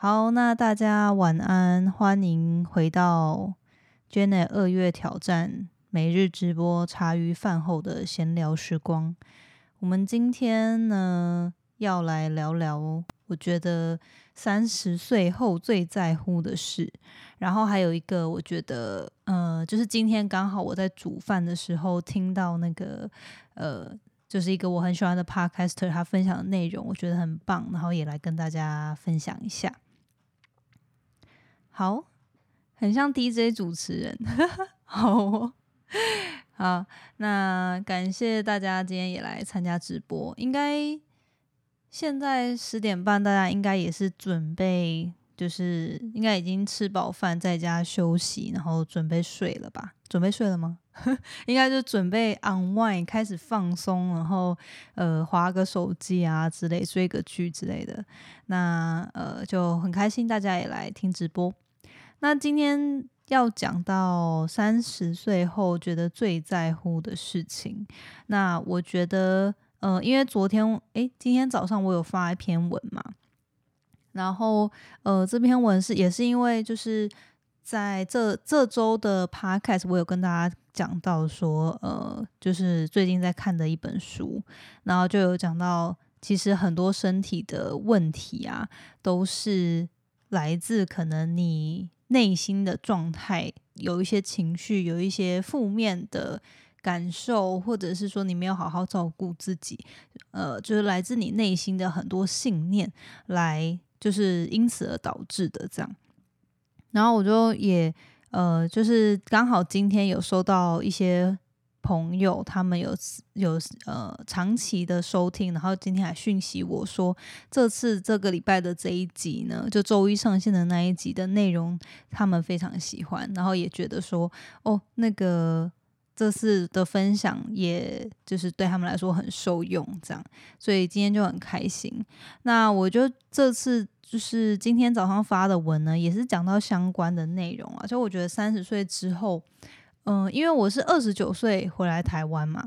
好，那大家晚安，欢迎回到 Jenny 二月挑战每日直播茶余饭后的闲聊时光。我们今天呢要来聊聊，我觉得三十岁后最在乎的事。然后还有一个，我觉得呃，就是今天刚好我在煮饭的时候听到那个呃，就是一个我很喜欢的 Podcaster 他分享的内容，我觉得很棒，然后也来跟大家分享一下。好，很像 DJ 主持人，好哦 好，那感谢大家今天也来参加直播。应该现在十点半，大家应该也是准备，就是应该已经吃饱饭，在家休息，然后准备睡了吧？准备睡了吗？应该就准备 unwind，开始放松，然后呃，划个手机啊之类，追个剧之类的。那呃，就很开心，大家也来听直播。那今天要讲到三十岁后觉得最在乎的事情，那我觉得，呃，因为昨天，诶，今天早上我有发一篇文嘛，然后，呃，这篇文是也是因为就是在这这周的 podcast，我有跟大家讲到说，呃，就是最近在看的一本书，然后就有讲到，其实很多身体的问题啊，都是来自可能你。内心的状态有一些情绪，有一些负面的感受，或者是说你没有好好照顾自己，呃，就是来自你内心的很多信念，来就是因此而导致的这样。然后我就也呃，就是刚好今天有收到一些。朋友，他们有有呃长期的收听，然后今天还讯息我说，这次这个礼拜的这一集呢，就周一上线的那一集的内容，他们非常喜欢，然后也觉得说，哦，那个这次的分享，也就是对他们来说很受用，这样，所以今天就很开心。那我就这次就是今天早上发的文呢，也是讲到相关的内容啊，就我觉得三十岁之后。嗯，因为我是二十九岁回来台湾嘛，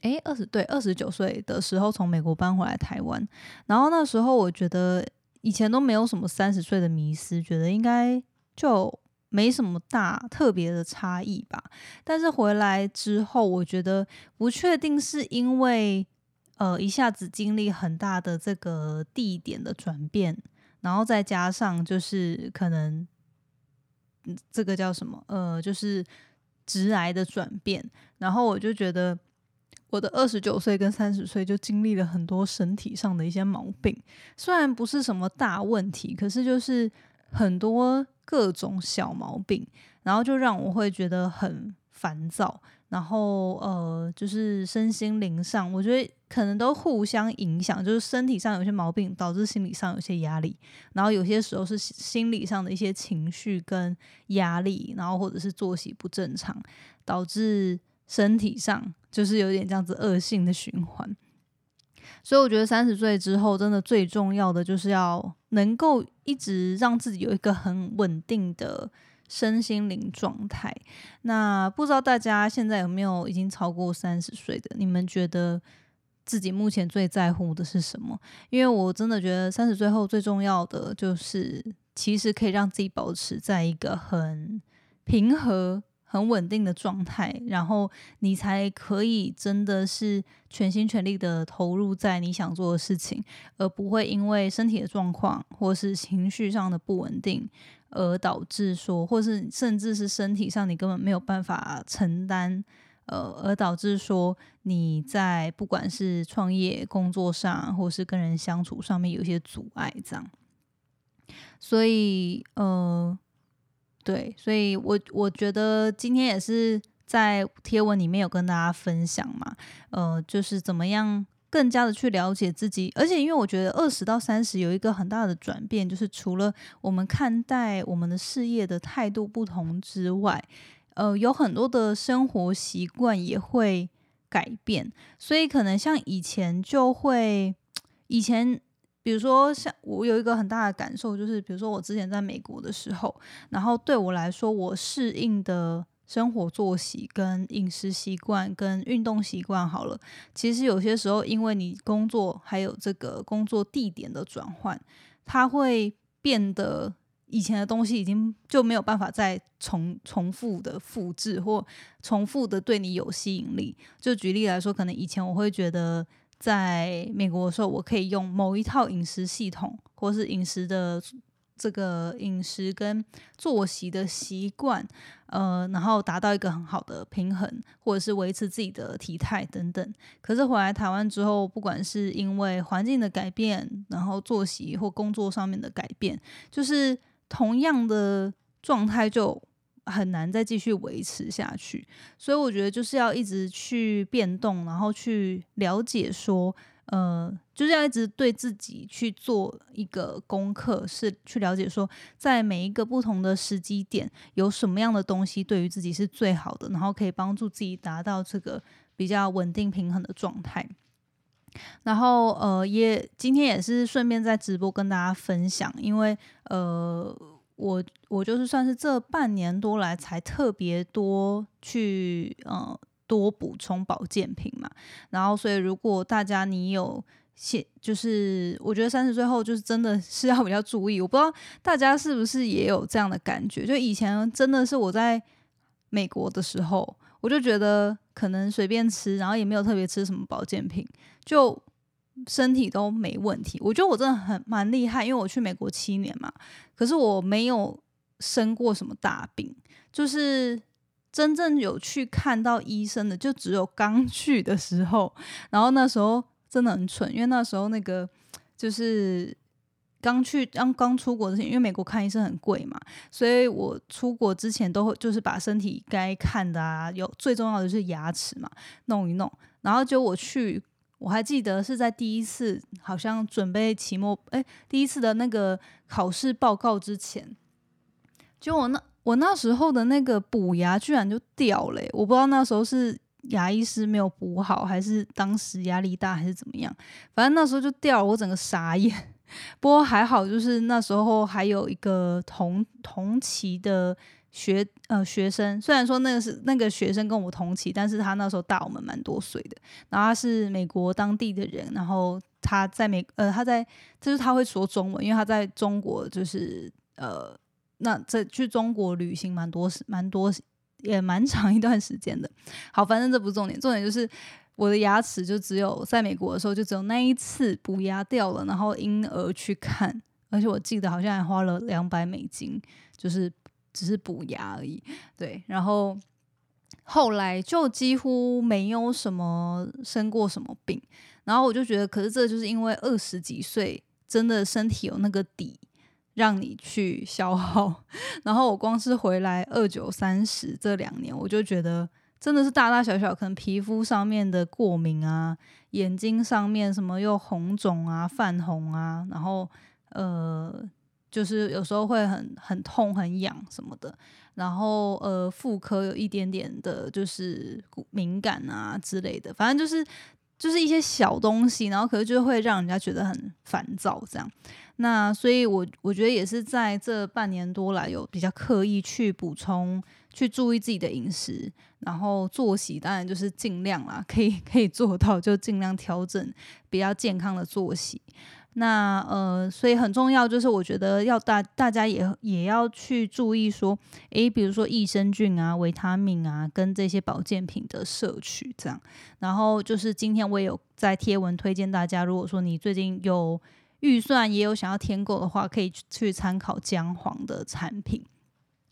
诶，二十对二十九岁的时候从美国搬回来台湾，然后那时候我觉得以前都没有什么三十岁的迷思，觉得应该就没什么大特别的差异吧。但是回来之后，我觉得不确定是因为呃一下子经历很大的这个地点的转变，然后再加上就是可能。这个叫什么？呃，就是直癌的转变。然后我就觉得，我的二十九岁跟三十岁就经历了很多身体上的一些毛病，虽然不是什么大问题，可是就是很多各种小毛病，然后就让我会觉得很烦躁。然后呃，就是身心灵上，我觉得可能都互相影响。就是身体上有些毛病，导致心理上有些压力；然后有些时候是心理上的一些情绪跟压力，然后或者是作息不正常，导致身体上就是有点这样子恶性的循环。所以我觉得三十岁之后，真的最重要的就是要能够一直让自己有一个很稳定的。身心灵状态，那不知道大家现在有没有已经超过三十岁的？你们觉得自己目前最在乎的是什么？因为我真的觉得三十岁后最重要的就是，其实可以让自己保持在一个很平和、很稳定的状态，然后你才可以真的是全心全力的投入在你想做的事情，而不会因为身体的状况或是情绪上的不稳定。而导致说，或是甚至是身体上你根本没有办法承担，呃，而导致说你在不管是创业、工作上，或是跟人相处上面有一些阻碍，这样。所以，呃，对，所以我我觉得今天也是在贴文里面有跟大家分享嘛，呃，就是怎么样。更加的去了解自己，而且因为我觉得二十到三十有一个很大的转变，就是除了我们看待我们的事业的态度不同之外，呃，有很多的生活习惯也会改变。所以可能像以前就会，以前比如说像我有一个很大的感受，就是比如说我之前在美国的时候，然后对我来说，我适应的。生活作息、跟饮食习惯、跟运动习惯好了，其实有些时候，因为你工作还有这个工作地点的转换，它会变得以前的东西已经就没有办法再重重复的复制或重复的对你有吸引力。就举例来说，可能以前我会觉得在美国的时候，我可以用某一套饮食系统或是饮食的。这个饮食跟作息的习惯，呃，然后达到一个很好的平衡，或者是维持自己的体态等等。可是回来台湾之后，不管是因为环境的改变，然后作息或工作上面的改变，就是同样的状态就很难再继续维持下去。所以我觉得就是要一直去变动，然后去了解说。呃，就是要一直对自己去做一个功课，是去了解说，在每一个不同的时机点，有什么样的东西对于自己是最好的，然后可以帮助自己达到这个比较稳定平衡的状态。然后，呃，也今天也是顺便在直播跟大家分享，因为呃，我我就是算是这半年多来才特别多去，呃。多补充保健品嘛，然后所以如果大家你有现，就是我觉得三十岁后就是真的是要比较注意，我不知道大家是不是也有这样的感觉，就以前真的是我在美国的时候，我就觉得可能随便吃，然后也没有特别吃什么保健品，就身体都没问题。我觉得我真的很蛮厉害，因为我去美国七年嘛，可是我没有生过什么大病，就是。真正有去看到医生的，就只有刚去的时候，然后那时候真的很蠢，因为那时候那个就是刚去刚刚出国之前，因为美国看医生很贵嘛，所以我出国之前都会就是把身体该看的啊，有最重要的是牙齿嘛，弄一弄，然后就我去，我还记得是在第一次好像准备期末，哎，第一次的那个考试报告之前，就我那。我那时候的那个补牙居然就掉了，我不知道那时候是牙医师没有补好，还是当时压力大，还是怎么样。反正那时候就掉了，我整个傻眼。不过还好，就是那时候还有一个同同期的学呃学生，虽然说那个是那个学生跟我同期，但是他那时候大我们蛮多岁的。然后他是美国当地的人，然后他在美呃他在就是他会说中文，因为他在中国就是呃。那在去中国旅行蛮多时，蛮多也蛮长一段时间的。好，反正这不是重点，重点就是我的牙齿就只有在美国的时候就只有那一次补牙掉了，然后因而去看，而且我记得好像还花了两百美金，就是只是补牙而已。对，然后后来就几乎没有什么生过什么病，然后我就觉得，可是这就是因为二十几岁真的身体有那个底。让你去消耗，然后我光是回来二九三十这两年，我就觉得真的是大大小小，可能皮肤上面的过敏啊，眼睛上面什么又红肿啊、泛红啊，然后呃，就是有时候会很很痛、很痒什么的，然后呃，妇科有一点点的就是敏感啊之类的，反正就是就是一些小东西，然后可是就会让人家觉得很烦躁这样。那所以，我我觉得也是在这半年多来，有比较刻意去补充、去注意自己的饮食，然后作息，当然就是尽量啦，可以可以做到就尽量调整比较健康的作息。那呃，所以很重要就是，我觉得要大大家也也要去注意说，诶，比如说益生菌啊、维他命啊，跟这些保健品的摄取这样。然后就是今天我也有在贴文推荐大家，如果说你最近有。预算也有想要添购的话，可以去参考姜黄的产品，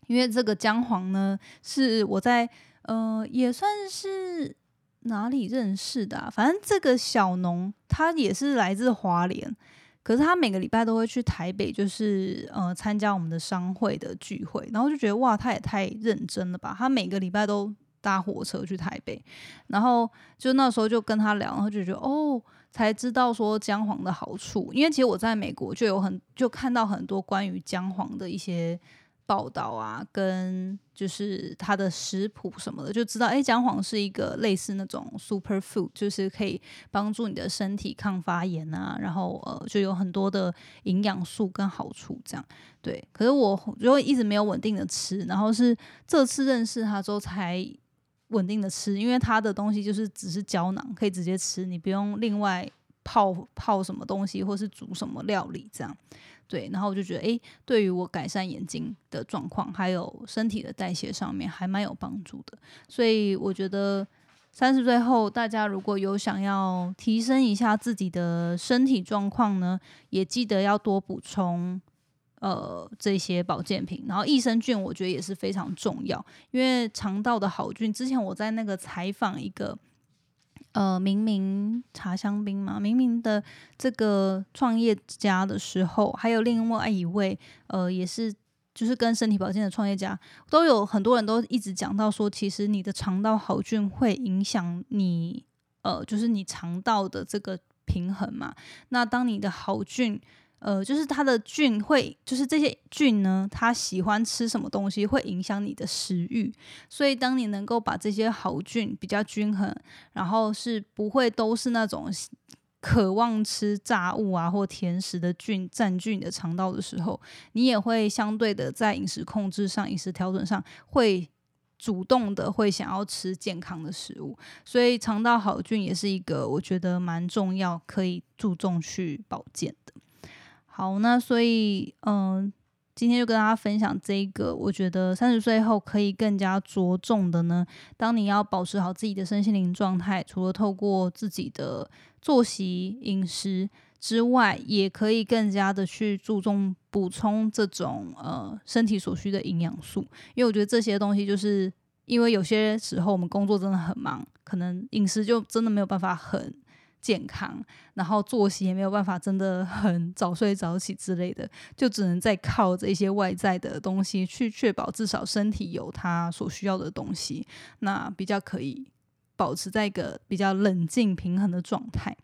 因为这个姜黄呢是我在呃也算是哪里认识的，反正这个小农他也是来自华联，可是他每个礼拜都会去台北，就是呃参加我们的商会的聚会，然后就觉得哇，他也太认真了吧，他每个礼拜都搭火车去台北，然后就那时候就跟他聊，然后就觉得哦。才知道说姜黄的好处，因为其实我在美国就有很就看到很多关于姜黄的一些报道啊，跟就是它的食谱什么的，就知道哎，姜黄是一个类似那种 super food，就是可以帮助你的身体抗发炎啊，然后呃就有很多的营养素跟好处这样。对，可是我如果一直没有稳定的吃，然后是这次认识他之后才。稳定的吃，因为他的东西就是只是胶囊，可以直接吃，你不用另外泡泡什么东西或是煮什么料理这样。对，然后我就觉得，诶，对于我改善眼睛的状况，还有身体的代谢上面，还蛮有帮助的。所以我觉得三十岁后，大家如果有想要提升一下自己的身体状况呢，也记得要多补充呃这些保健品。然后益生菌，我觉得也是非常重要，因为肠道的好菌，之前我在那个采访一个。呃，明明茶香槟嘛，明明的这个创业家的时候，还有另外一位，呃，也是就是跟身体保健的创业家，都有很多人都一直讲到说，其实你的肠道好菌会影响你，呃，就是你肠道的这个平衡嘛。那当你的好菌，呃，就是它的菌会，就是这些菌呢，它喜欢吃什么东西，会影响你的食欲。所以，当你能够把这些好菌比较均衡，然后是不会都是那种渴望吃炸物啊或甜食的菌占据你的肠道的时候，你也会相对的在饮食控制上、饮食调整上，会主动的会想要吃健康的食物。所以，肠道好菌也是一个我觉得蛮重要，可以注重去保健的。好，那所以，嗯，今天就跟大家分享这个，我觉得三十岁后可以更加着重的呢。当你要保持好自己的身心灵状态，除了透过自己的作息、饮食之外，也可以更加的去注重补充这种呃身体所需的营养素。因为我觉得这些东西，就是因为有些时候我们工作真的很忙，可能饮食就真的没有办法很。健康，然后作息也没有办法真的很早睡早起之类的，就只能再靠着一些外在的东西去确保至少身体有它所需要的东西，那比较可以保持在一个比较冷静平衡的状态。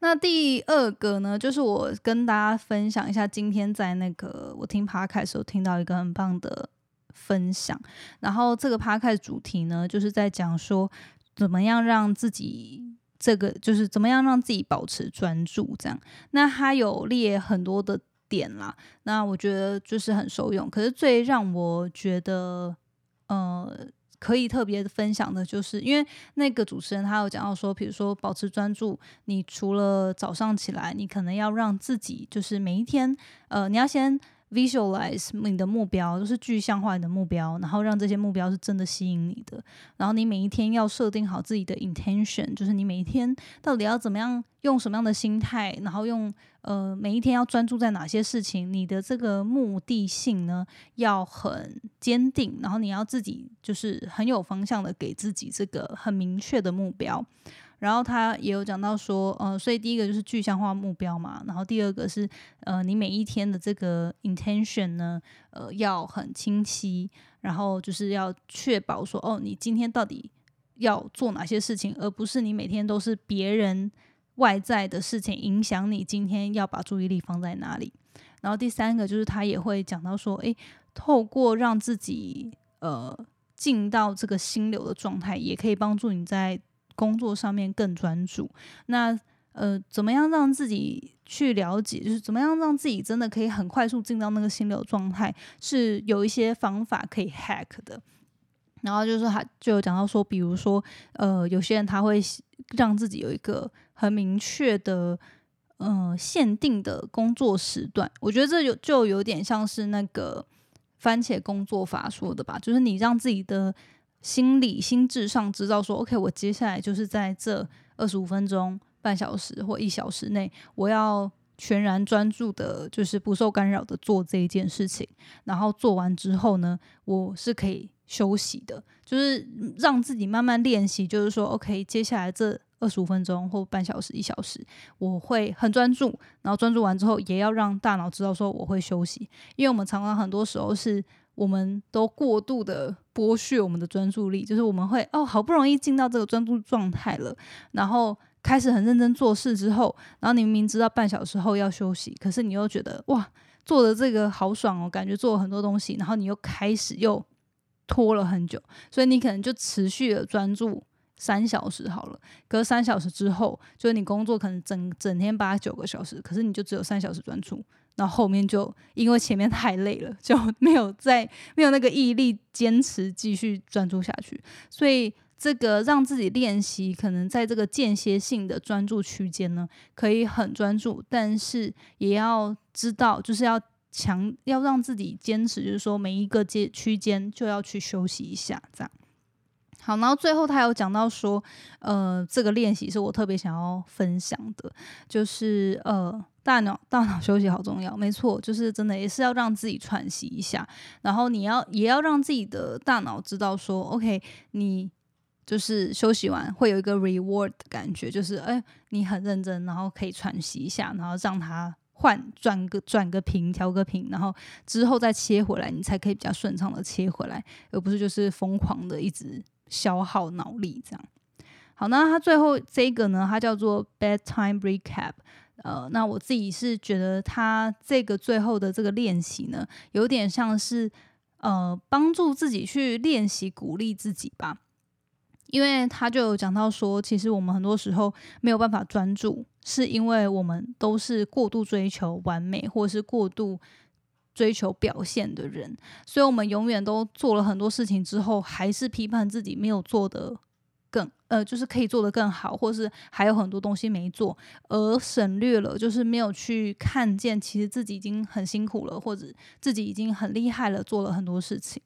那第二个呢，就是我跟大家分享一下，今天在那个我听 p 开 d 时候听到一个很棒的分享，然后这个 p 开 d 主题呢，就是在讲说怎么样让自己。这个就是怎么样让自己保持专注，这样。那他有列很多的点啦，那我觉得就是很受用。可是最让我觉得，呃，可以特别分享的，就是因为那个主持人他有讲到说，比如说保持专注，你除了早上起来，你可能要让自己就是每一天，呃，你要先。Visualize 你的目标，就是具象化你的目标，然后让这些目标是真的吸引你的。然后你每一天要设定好自己的 intention，就是你每一天到底要怎么样，用什么样的心态，然后用呃每一天要专注在哪些事情，你的这个目的性呢要很坚定，然后你要自己就是很有方向的给自己这个很明确的目标。然后他也有讲到说，呃，所以第一个就是具象化目标嘛，然后第二个是，呃，你每一天的这个 intention 呢，呃，要很清晰，然后就是要确保说，哦，你今天到底要做哪些事情，而不是你每天都是别人外在的事情影响你今天要把注意力放在哪里。然后第三个就是他也会讲到说，诶，透过让自己呃进到这个心流的状态，也可以帮助你在。工作上面更专注，那呃，怎么样让自己去了解？就是怎么样让自己真的可以很快速进到那个心流状态？是有一些方法可以 hack 的。然后就是他就有讲到说，比如说呃，有些人他会让自己有一个很明确的呃限定的工作时段。我觉得这有就有点像是那个番茄工作法说的吧，就是你让自己的。心理心智上知道说，OK，我接下来就是在这二十五分钟、半小时或一小时内，我要全然专注的，就是不受干扰的做这一件事情。然后做完之后呢，我是可以休息的，就是让自己慢慢练习，就是说，OK，接下来这二十五分钟或半小时、一小时，我会很专注。然后专注完之后，也要让大脑知道说我会休息，因为我们常常很多时候是。我们都过度的剥削我们的专注力，就是我们会哦，好不容易进到这个专注状态了，然后开始很认真做事之后，然后你明明知道半小时后要休息，可是你又觉得哇，做的这个好爽哦，感觉做了很多东西，然后你又开始又拖了很久，所以你可能就持续的专注三小时好了，隔三小时之后，就是你工作可能整整天八九个小时，可是你就只有三小时专注。那后面就因为前面太累了，就没有再没有那个毅力坚持继续专注下去。所以这个让自己练习，可能在这个间歇性的专注区间呢，可以很专注，但是也要知道，就是要强要让自己坚持，就是说每一个阶区间就要去休息一下，这样。好，然后最后他有讲到说，呃，这个练习是我特别想要分享的，就是呃，大脑 大脑休息好重要，没错，就是真的也是要让自己喘息一下，然后你要也要让自己的大脑知道说，OK，你就是休息完会有一个 reward 的感觉，就是哎，你很认真，然后可以喘息一下，然后让它换转个转个频，调个频，然后之后再切回来，你才可以比较顺畅的切回来，而不是就是疯狂的一直。消耗脑力，这样好。那它最后这个呢？它叫做 bedtime recap。呃，那我自己是觉得他这个最后的这个练习呢，有点像是呃帮助自己去练习鼓励自己吧。因为他就有讲到说，其实我们很多时候没有办法专注，是因为我们都是过度追求完美，或者是过度。追求表现的人，所以我们永远都做了很多事情之后，还是批判自己没有做的。呃，就是可以做得更好，或是还有很多东西没做，而省略了，就是没有去看见，其实自己已经很辛苦了，或者自己已经很厉害了，做了很多事情。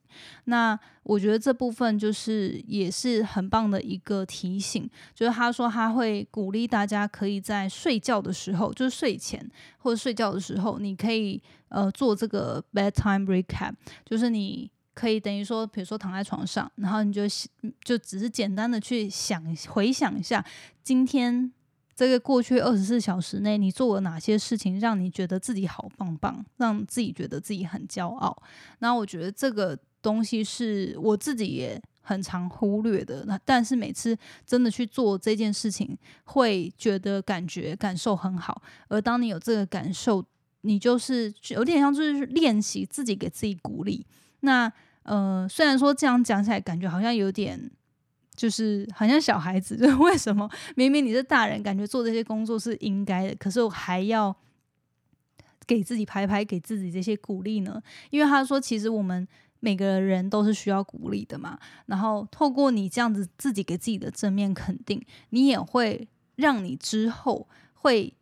那我觉得这部分就是也是很棒的一个提醒，就是他说他会鼓励大家可以在睡觉的时候，就是睡前或者睡觉的时候，你可以呃做这个 bedtime recap，就是你。可以等于说，比如说躺在床上，然后你就就只是简单的去想回想一下，今天这个过去二十四小时内你做了哪些事情，让你觉得自己好棒棒，让自己觉得自己很骄傲。那我觉得这个东西是我自己也很常忽略的，那但是每次真的去做这件事情，会觉得感觉感受很好。而当你有这个感受，你就是有点像就是练习自己给自己鼓励。那呃，虽然说这样讲起来，感觉好像有点，就是好像小孩子，就为什么明明你是大人，感觉做这些工作是应该的，可是我还要给自己拍拍，给自己这些鼓励呢？因为他说，其实我们每个人都是需要鼓励的嘛。然后透过你这样子自己给自己的正面肯定，你也会让你之后会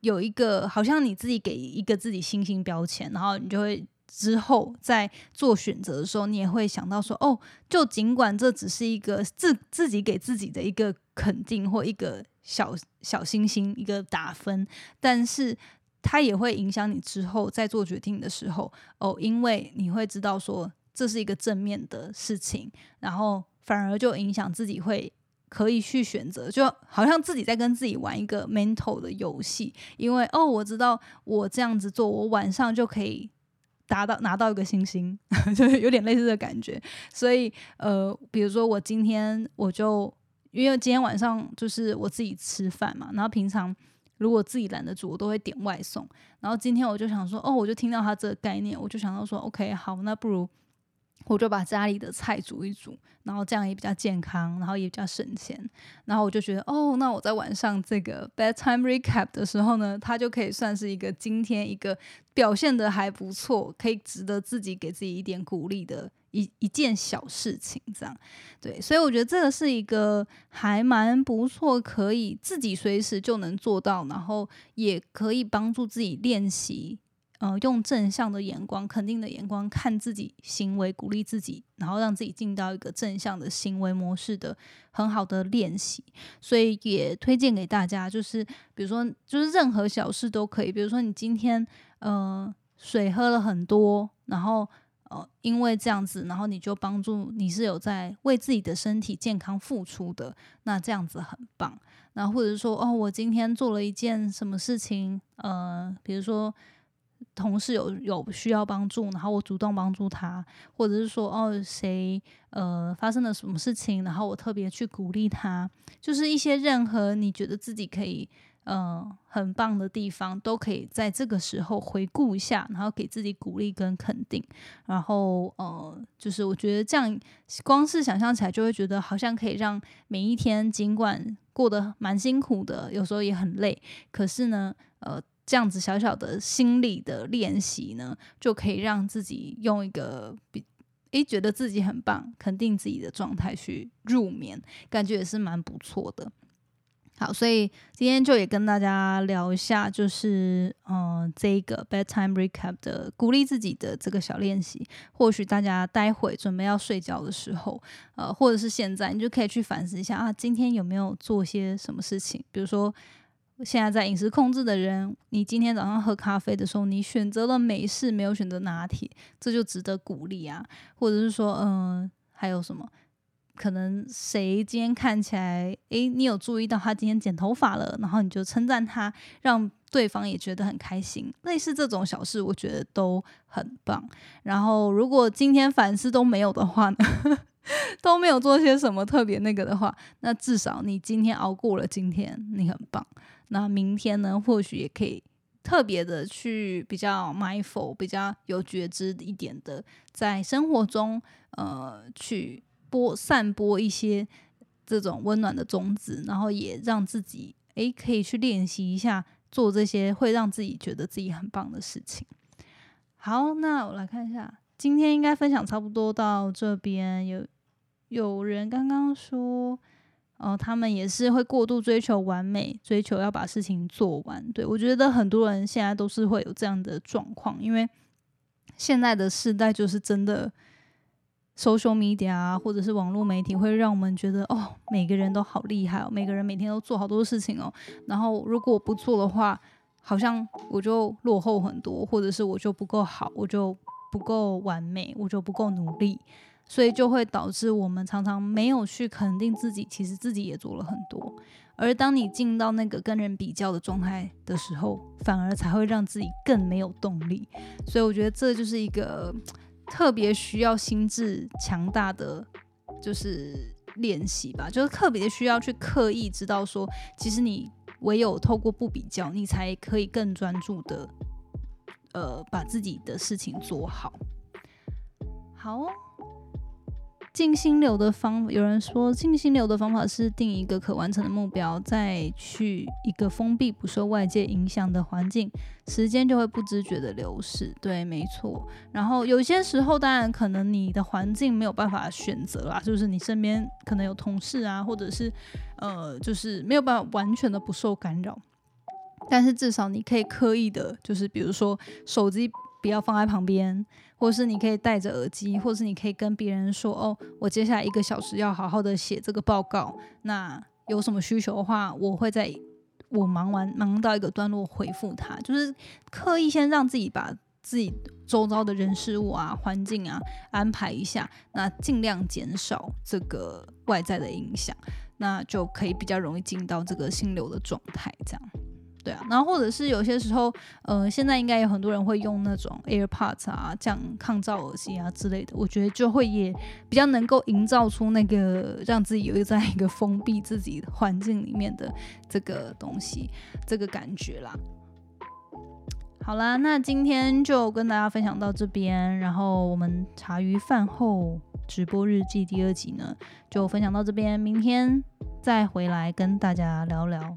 有一个，好像你自己给一个自己星星标签，然后你就会。之后在做选择的时候，你也会想到说，哦，就尽管这只是一个自自己给自己的一个肯定或一个小小星星一个打分，但是它也会影响你之后在做决定的时候，哦，因为你会知道说这是一个正面的事情，然后反而就影响自己会可以去选择，就好像自己在跟自己玩一个 mental 的游戏，因为哦，我知道我这样子做，我晚上就可以。达到拿到一个星星，就是有点类似的感觉。所以，呃，比如说我今天我就因为今天晚上就是我自己吃饭嘛，然后平常如果自己懒得煮，我都会点外送。然后今天我就想说，哦，我就听到他这个概念，我就想到说，OK，好，那不如。我就把家里的菜煮一煮，然后这样也比较健康，然后也比较省钱。然后我就觉得，哦，那我在晚上这个 bedtime recap 的时候呢，它就可以算是一个今天一个表现的还不错，可以值得自己给自己一点鼓励的一一件小事情。这样，对，所以我觉得这个是一个还蛮不错，可以自己随时就能做到，然后也可以帮助自己练习。呃，用正向的眼光、肯定的眼光看自己行为，鼓励自己，然后让自己进到一个正向的行为模式的很好的练习。所以也推荐给大家，就是比如说，就是任何小事都可以。比如说，你今天呃水喝了很多，然后呃因为这样子，然后你就帮助你是有在为自己的身体健康付出的，那这样子很棒。然后或者说，哦，我今天做了一件什么事情，呃，比如说。同事有有需要帮助，然后我主动帮助他，或者是说哦谁呃发生了什么事情，然后我特别去鼓励他，就是一些任何你觉得自己可以嗯很棒的地方，都可以在这个时候回顾一下，然后给自己鼓励跟肯定，然后呃就是我觉得这样光是想象起来就会觉得好像可以让每一天尽管过得蛮辛苦的，有时候也很累，可是呢呃。这样子小小的心理的练习呢，就可以让自己用一个比诶觉得自己很棒、肯定自己的状态去入眠，感觉也是蛮不错的。好，所以今天就也跟大家聊一下，就是嗯，这个 bedtime recap 的鼓励自己的这个小练习。或许大家待会准备要睡觉的时候，呃，或者是现在，你就可以去反思一下啊，今天有没有做些什么事情？比如说，现在在饮食控制的人，你今天早上喝咖啡的时候，你选择了美式，没有选择拿铁，这就值得鼓励啊。或者是说，嗯，还有什么？可能谁今天看起来，诶，你有注意到他今天剪头发了，然后你就称赞他，让对方也觉得很开心。类似这种小事，我觉得都很棒。然后，如果今天反思都没有的话呢，都没有做些什么特别那个的话，那至少你今天熬过了今天，你很棒。那明天呢，或许也可以特别的去比较 mindful，比较有觉知一点的，在生活中，呃，去。播散播一些这种温暖的种子，然后也让自己诶可以去练习一下做这些会让自己觉得自己很棒的事情。好，那我来看一下，今天应该分享差不多到这边。有有人刚刚说，哦，他们也是会过度追求完美，追求要把事情做完。对我觉得很多人现在都是会有这样的状况，因为现在的时代就是真的。social media 啊，或者是网络媒体，会让我们觉得哦，每个人都好厉害哦，每个人每天都做好多事情哦。然后如果不做的话，好像我就落后很多，或者是我就不够好，我就不够完美，我就不够努力，所以就会导致我们常常没有去肯定自己，其实自己也做了很多。而当你进到那个跟人比较的状态的时候，反而才会让自己更没有动力。所以我觉得这就是一个。特别需要心智强大的就是练习吧，就是特别需要去刻意知道说，其实你唯有透过不比较，你才可以更专注的，呃，把自己的事情做好。好。静心流的方，有人说静心流的方法是定一个可完成的目标，再去一个封闭、不受外界影响的环境，时间就会不知觉的流逝。对，没错。然后有些时候，当然可能你的环境没有办法选择啦，就是你身边可能有同事啊，或者是呃，就是没有办法完全的不受干扰，但是至少你可以刻意的，就是比如说手机。不要放在旁边，或是你可以戴着耳机，或是你可以跟别人说：“哦，我接下来一个小时要好好的写这个报告。那有什么需求的话，我会在我忙完忙到一个段落回复他。就是刻意先让自己把自己周遭的人事物啊、环境啊安排一下，那尽量减少这个外在的影响，那就可以比较容易进到这个心流的状态，这样。”对啊，然后或者是有些时候，呃，现在应该有很多人会用那种 AirPods 啊，这样抗噪耳机啊之类的，我觉得就会也比较能够营造出那个让自己有一在一个封闭自己环境里面的这个东西，这个感觉啦。好啦，那今天就跟大家分享到这边，然后我们茶余饭后直播日记第二集呢，就分享到这边，明天再回来跟大家聊聊。